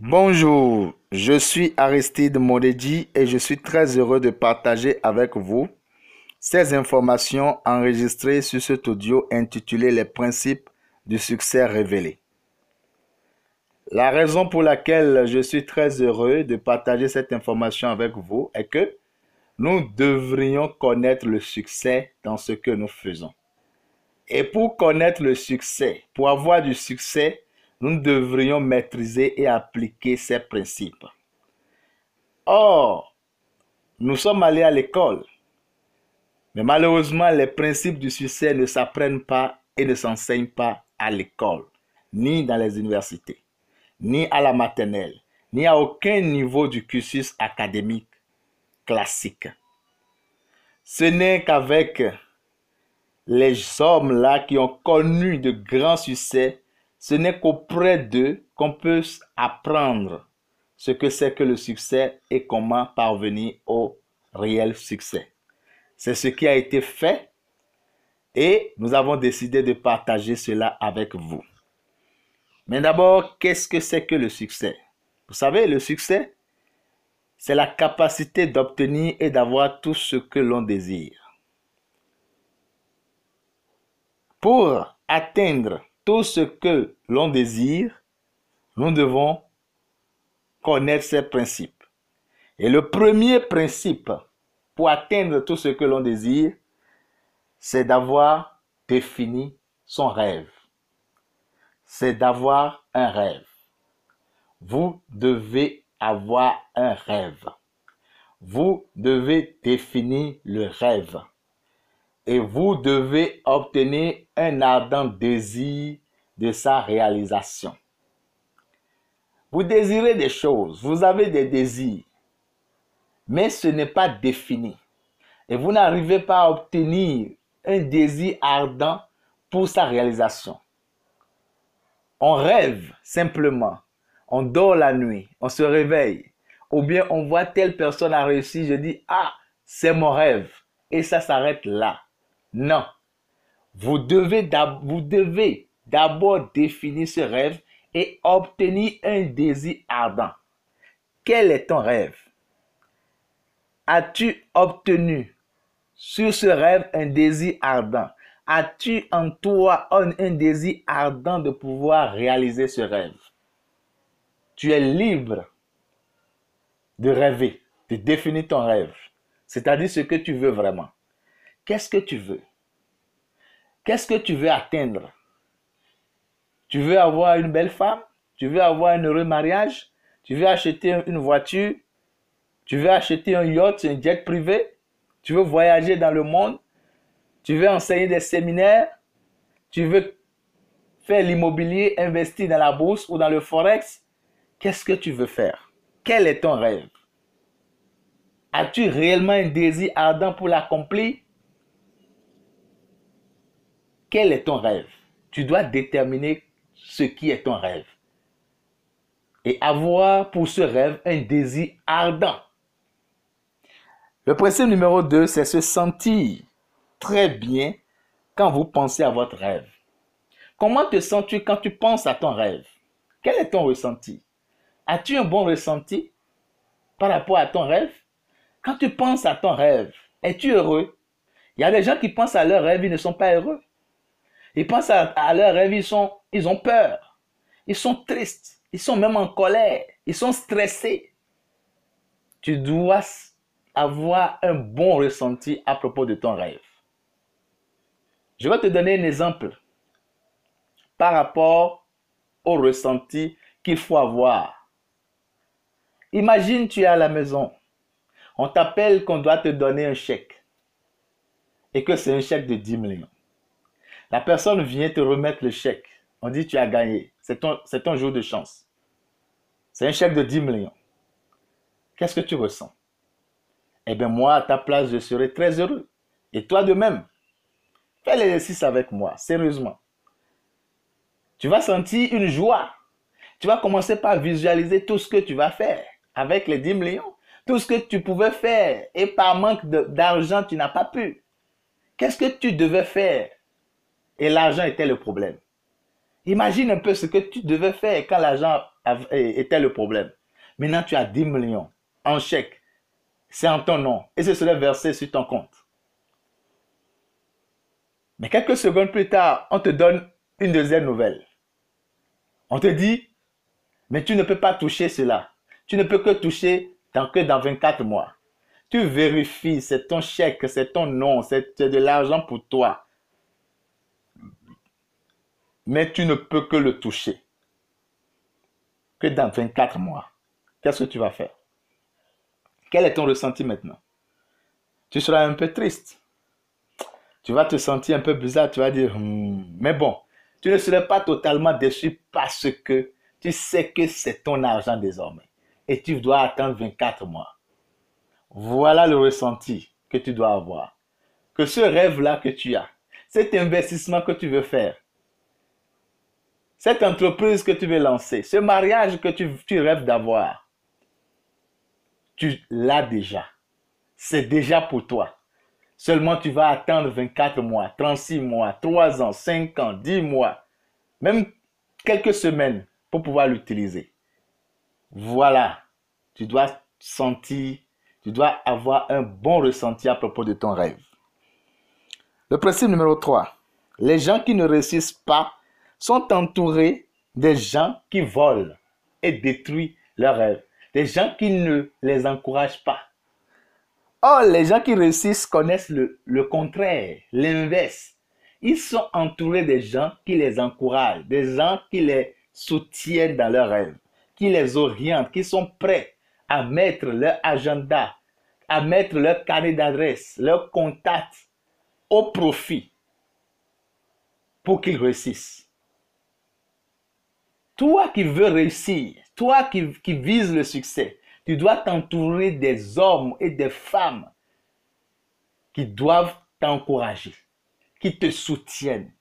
Bonjour, je suis Aristide Modedi et je suis très heureux de partager avec vous ces informations enregistrées sur cet audio intitulé Les principes du succès révélé. La raison pour laquelle je suis très heureux de partager cette information avec vous est que nous devrions connaître le succès dans ce que nous faisons. Et pour connaître le succès, pour avoir du succès, nous devrions maîtriser et appliquer ces principes. Or, nous sommes allés à l'école, mais malheureusement, les principes du succès ne s'apprennent pas et ne s'enseignent pas à l'école, ni dans les universités, ni à la maternelle, ni à aucun niveau du cursus académique classique. Ce n'est qu'avec les hommes-là qui ont connu de grands succès ce n'est qu'auprès d'eux qu'on peut apprendre ce que c'est que le succès et comment parvenir au réel succès. C'est ce qui a été fait et nous avons décidé de partager cela avec vous. Mais d'abord, qu'est-ce que c'est que le succès? Vous savez, le succès, c'est la capacité d'obtenir et d'avoir tout ce que l'on désire. Pour atteindre tout ce que l'on désire, nous devons connaître ces principes. Et le premier principe pour atteindre tout ce que l'on désire, c'est d'avoir défini son rêve. C'est d'avoir un rêve. Vous devez avoir un rêve. Vous devez définir le rêve et vous devez obtenir un ardent désir de sa réalisation. Vous désirez des choses, vous avez des désirs, mais ce n'est pas défini. Et vous n'arrivez pas à obtenir un désir ardent pour sa réalisation. On rêve simplement, on dort la nuit, on se réveille, ou bien on voit telle personne a réussi, je dis, ah, c'est mon rêve. Et ça s'arrête là. Non. Vous devez d'abord définir ce rêve et obtenir un désir ardent. Quel est ton rêve? As-tu obtenu sur ce rêve un désir ardent? As-tu en toi un, un, désir ardent de pouvoir réaliser ce rêve? Tu es libre de rêver, de définir ton rêve, c'est-à-dire ce que tu veux vraiment. Qu'est-ce que tu veux? Qu'est-ce que tu veux atteindre? Tu veux avoir une belle femme? Tu veux avoir un heureux mariage? Tu veux acheter une voiture? Tu veux acheter un yacht, un jet privé? Tu veux voyager dans le monde? Tu veux enseigner des séminaires? Tu veux faire l'immobilier, investir dans la bourse ou dans le forex? Qu'est-ce que tu veux faire? Quel est ton rêve? As-tu réellement un désir ardent pour l'accomplir? Quel est ton rêve? Tu dois déterminer ce qui est ton rêve. Et avoir pour ce rêve un désir ardent. Le principe numéro 2, c'est se sentir très bien quand vous pensez à votre rêve. Comment te sens-tu quand tu penses à ton rêve? Quel est ton ressenti? As-tu un bon ressenti par rapport à ton rêve? Quand tu penses à ton rêve, es-tu heureux? Il y a des gens qui pensent à leur rêve, ils ne sont pas heureux. Ils pensent à, leur rêve, ils, ils ont peur. Ils sont tristes. Ils sont même en colère. Ils sont stressés. Tu dois avoir un bon ressenti à propos de ton rêve. Je vais te donner un exemple par rapport au ressenti qu'il faut avoir. Imagine tu es à la maison. On t'appelle qu'on doit te donner un chèque. Et que c'est un chèque de 10 millions. La personne vient te remettre le chèque. On dit tu as gagné. C'est ton, jour de chance. C'est un chèque de 10 millions. Qu'est-ce que tu ressens? Eh bien, moi, à ta place, je serai très heureux. Et toi de même. Fais l'exercice avec moi, sérieusement. Tu vas sentir une joie. Tu vas commencer par visualiser tout ce que tu vas faire avec les 10 millions. Tout ce que tu pouvais faire et par manque d'argent, tu n'as pas pu. Qu'est-ce que tu devais faire et l'argent était le problème. Imagine un peu ce que tu devais faire quand l'argent était le problème. Maintenant, tu as 10 millions en chèque. C'est en ton nom. Et ce serait versé sur ton compte. Mais quelques secondes plus tard, on te donne une deuxième nouvelle. On te dit, mais tu ne peux pas toucher cela. Tu ne peux que toucher dans, que dans 24 mois. Tu vérifies, c'est ton chèque, c'est ton nom, c'est de l'argent pour toi. Mais tu ne peux que le toucher que dans 24 mois. Qu'est-ce que tu vas faire? Quel est ton ressenti maintenant? Tu seras un peu triste. Tu vas te sentir un peu bizarre. Tu vas dire, hmm, mais bon, tu ne serais pas totalement déçu parce que tu sais que c'est ton argent désormais. Et tu dois attendre 24 mois. Voilà le ressenti que tu dois avoir. Que ce rêve-là que tu as, cet investissement que tu veux faire, cette entreprise que tu veux lancer, ce mariage que tu, tu rêves d'avoir, tu l'as déjà. C'est déjà pour toi. Seulement tu vas attendre 24 mois, 36 mois, 3 ans, 5 ans, 10 mois, même quelques semaines pour pouvoir l'utiliser. Voilà, tu dois sentir, tu dois avoir un bon ressenti à propos de ton rêve. Le principe numéro 3. Les gens qui ne réussissent pas sont entourés des gens qui volent et détruisent leurs rêves. Des gens qui ne les encouragent pas. Or, les gens qui réussissent connaissent le, contraire, l'inverse. Ils sont entourés des gens qui les encouragent, des gens qui les soutiennent dans leurs rêves, qui les orientent, qui sont prêts à mettre leur agenda, à mettre leur carnet d'adresse, leur contact au profit pour qu'ils réussissent. Toi qui veux réussir, toi qui, vises le succès, tu dois t'entourer des hommes et des femmes qui doivent t'encourager, qui te soutiennent,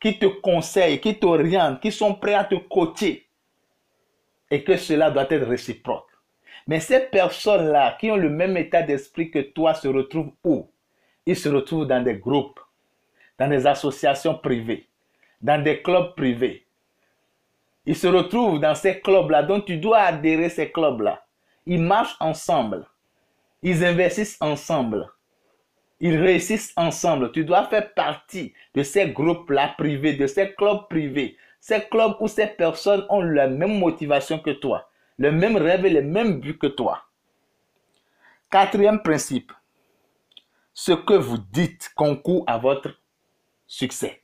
qui te conseillent, qui t'orientent, qui sont prêts à te coacher. Et que cela doit être réciproque. Mais ces personnes-là qui ont le même état d'esprit que toi se retrouvent où? Ils se retrouvent dans des groupes, dans des associations privées, dans des clubs privés. Ils se retrouvent dans ces clubs-là, donc tu dois adhérer à ces clubs-là. Ils marchent ensemble. Ils investissent ensemble. Ils réussissent ensemble. Tu dois faire partie de ces groupes-là privés, de ces clubs privés. Ces clubs où ces personnes ont la même motivation que toi, le même rêve et le même but que toi. Quatrième principe. Ce que vous dites concourt à votre succès.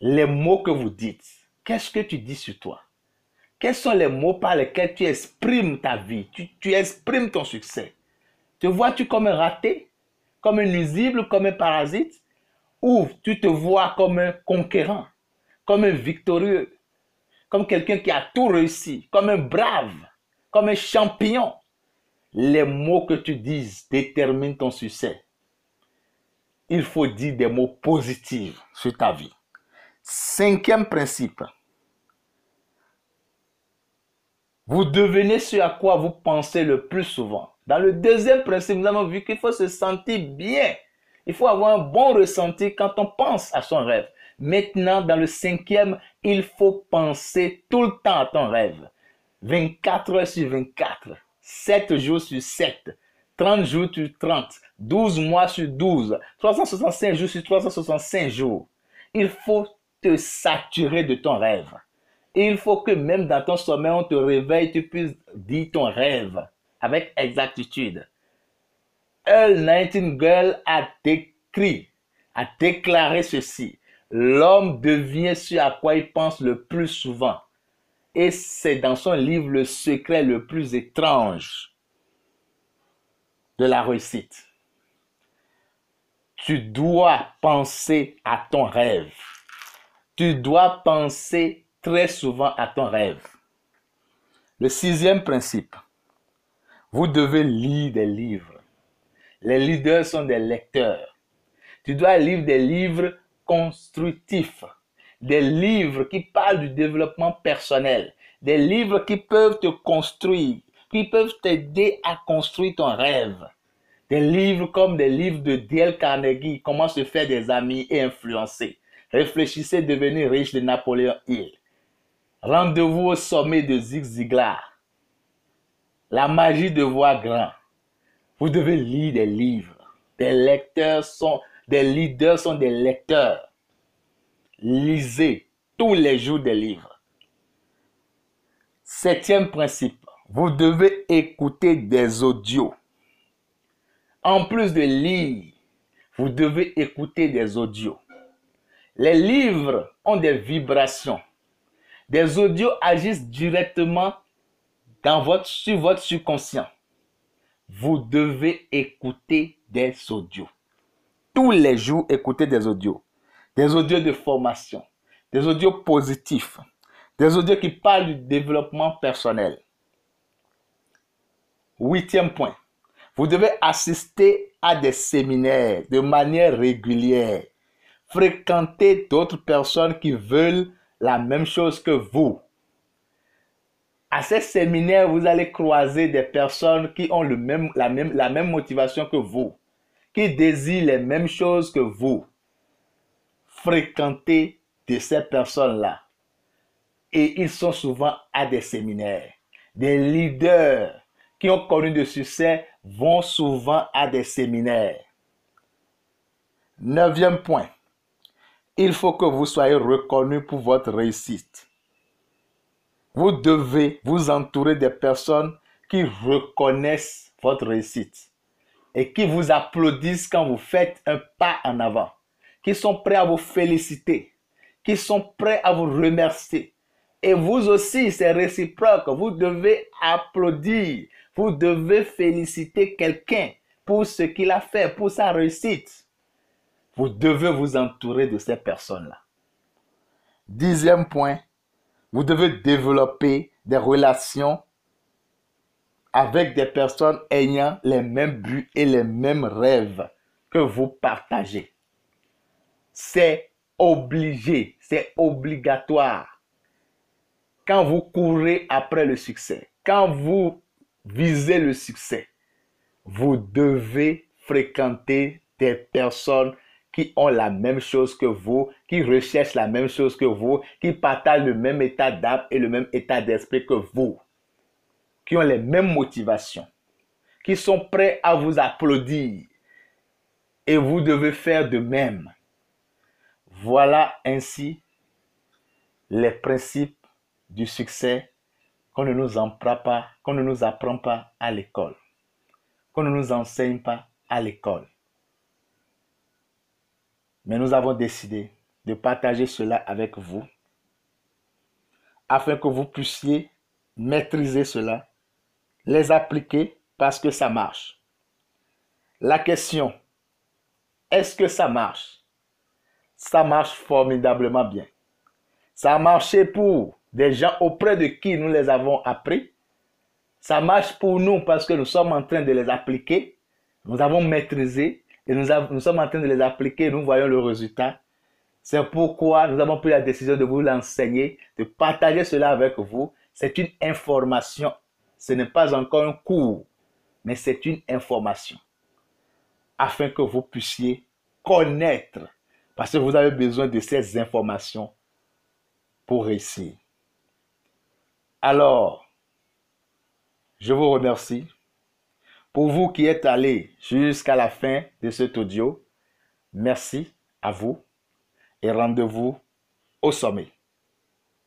Les mots que vous dites. Qu'est-ce que tu dis sur toi? Quels sont les mots par lesquels tu exprimes ta vie, tu, exprimes ton succès. Te vois-tu comme un raté? Comme un nuisible, comme un parasite, ou tu te vois comme un conquérant, comme un victorieux, comme quelqu'un qui a tout réussi, comme un brave, comme un champion? Les mots que tu dises déterminent ton succès. Il faut dire des mots positifs sur ta vie. Cinquième principe. Vous devenez ce à quoi vous pensez le plus souvent. Dans le deuxième principe, nous avons vu qu'il faut se sentir bien. Il faut avoir un bon ressenti quand on pense à son rêve. Maintenant, dans le cinquième, il faut penser tout le temps à ton rêve. 24 heures sur 24, 7 jours sur 7, 30 jours sur 30, 12 mois sur 12, 365 jours sur 365 jours. Il faut te saturer de ton rêve. Il faut que même dans ton sommeil, on te réveille, tu puisses dire ton rêve avec exactitude. Earl Nightingale a décrit, a déclaré ceci. L'homme devient ce à quoi il pense le plus souvent. Et c'est dans son livre Le secret le plus étrange de la réussite. Tu dois penser à ton rêve. Tu dois penser très souvent à ton rêve. Le sixième principe, vous devez lire des livres. Les leaders sont des lecteurs. Tu dois lire des livres constructifs, des livres qui parlent du développement personnel, des livres qui peuvent te construire, qui peuvent t'aider à construire ton rêve. Des livres comme des livres de Dale Carnegie, Comment se faire des amis et influencer. Réfléchissez devenir riche de Napoléon Hill. Rendez-vous au sommet de Zig Ziglar. La magie de voir grand. Vous devez lire des livres. Des lecteurs sont, des leaders sont des lecteurs. Lisez tous les jours des livres. Septième principe, vous devez écouter des audios. En plus de lire, vous devez écouter des audios. Les livres ont des vibrations. Des audios agissent directement dans votre, sur votre subconscient. Vous devez écouter des audios. Tous les jours, écoutez des audios. Des audios de formation. Des audios positifs. Des audios qui parlent du développement personnel. Huitième point. Vous devez assister à des séminaires de manière régulière. Fréquenter d'autres personnes qui veulent la même chose que vous. À ces séminaires, vous allez croiser des personnes qui ont le même, la, même, la même motivation que vous, qui désirent les mêmes choses que vous. Fréquentez de ces personnes-là. Et ils sont souvent à des séminaires. Des leaders qui ont connu de succès vont souvent à des séminaires. Neuvième point. Il faut que vous soyez reconnu pour votre réussite. Vous devez vous entourer des personnes qui reconnaissent votre réussite et qui vous applaudissent quand vous faites un pas en avant, qui sont prêts à vous féliciter, qui sont prêts à vous remercier. Et vous aussi, c'est réciproque. Vous devez applaudir, vous devez féliciter quelqu'un pour ce qu'il a fait, pour sa réussite. Vous devez vous entourer de ces personnes-là. Dixième point, vous devez développer des relations avec des personnes ayant les mêmes buts et les mêmes rêves que vous partagez. C'est obligé, c'est obligatoire. Quand vous courez après le succès, quand vous visez le succès, vous devez fréquenter des personnes qui ont la même chose que vous, qui recherchent la même chose que vous, qui partagent le même état d'âme et le même état d'esprit que vous, qui ont les mêmes motivations, qui sont prêts à vous applaudir. Et vous devez faire de même. Voilà ainsi les principes du succès qu'on ne nous apprend pas, qu'on ne nous apprend pas à l'école, qu'on ne nous enseigne pas à l'école. Mais nous avons décidé de partager cela avec vous afin que vous puissiez maîtriser cela, les appliquer parce que ça marche. La question, est-ce que ça marche? Ça marche formidablement bien. Ça a marché pour des gens auprès de qui nous les avons appris. Ça marche pour nous parce que nous sommes en train de les appliquer. Nous avons maîtrisé et nous, sommes en train de les appliquer, nous voyons le résultat. C'est pourquoi nous avons pris la décision de vous l'enseigner, de partager cela avec vous. C'est une information. Ce n'est pas encore un cours, mais c'est une information. Afin que vous puissiez connaître, parce que vous avez besoin de ces informations pour réussir. Alors, je vous remercie. Pour vous qui êtes allés jusqu'à la fin de cet audio, merci à vous et rendez-vous au sommet.